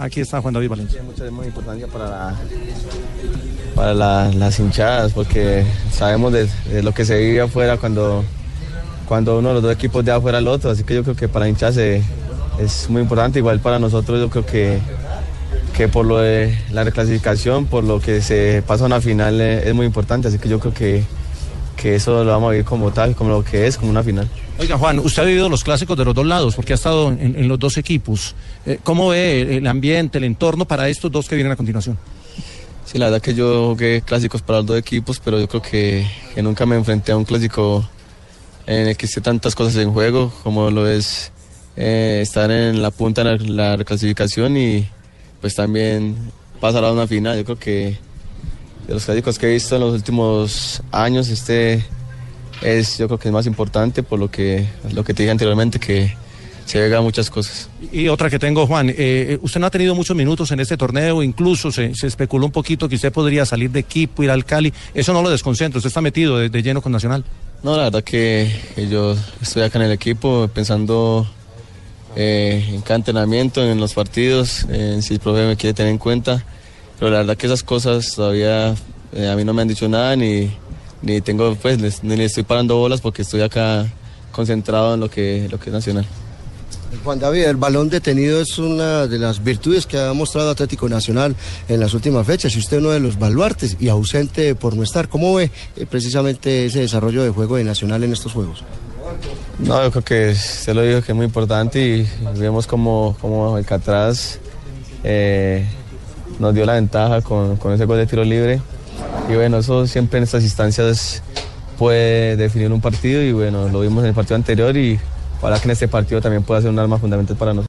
Aquí está Juan David Valencia. Mucha muy importancia para, para las hinchadas, porque sabemos de, lo que se vive afuera cuando, cuando uno de los dos equipos de afuera al otro, así que yo creo que para hinchas es muy importante, igual para nosotros yo creo que, que por lo de la reclasificación, por lo que se pasa a una final eh, es muy importante, así que yo creo que, que eso lo vamos a vivir como tal, como lo que es, como una final. Oiga, Juan, usted ha vivido los clásicos de los dos lados, porque ha estado en, los dos equipos. Eh, ¿Cómo ve el ambiente, el entorno para estos dos que vienen a continuación? Sí, la verdad que yo jugué clásicos para los dos equipos, pero yo creo que, nunca me enfrenté a un clásico en el que esté tantas cosas en juego, como lo es eh, estar en la punta de la, reclasificación y pues también pasar a una final. Yo creo que de los clásicos que he visto en los últimos años, este es yo creo que es más importante por lo que, lo que te dije anteriormente, que se llega muchas cosas. Y otra que tengo, Juan, eh, usted no ha tenido muchos minutos en este torneo, incluso se, se, especuló un poquito que usted podría salir de equipo, ir al Cali, eso no lo desconcentra, usted está metido de, lleno con Nacional. No, la verdad que, yo estoy acá en el equipo pensando eh, en cada entrenamiento, en los partidos, en si el profe me quiere tener en cuenta, pero la verdad que esas cosas todavía eh, a mí no me han dicho nada ni ni tengo, pues, ni le estoy parando bolas porque estoy acá concentrado en lo que, lo que es nacional. Juan David, el balón detenido es una de las virtudes que ha mostrado Atlético Nacional en las últimas fechas. Y usted uno de los baluartes y ausente por no estar, ¿cómo ve eh, precisamente ese desarrollo de juego de Nacional en estos juegos? No, yo creo que se lo digo que es muy importante y vemos como, como el Catraz eh, nos dio la ventaja con, con ese gol de tiro libre. Y bueno, eso siempre en estas instancias puede definir un partido y bueno, lo vimos en el partido anterior y ojalá que en este partido también pueda ser un arma fundamental para nosotros.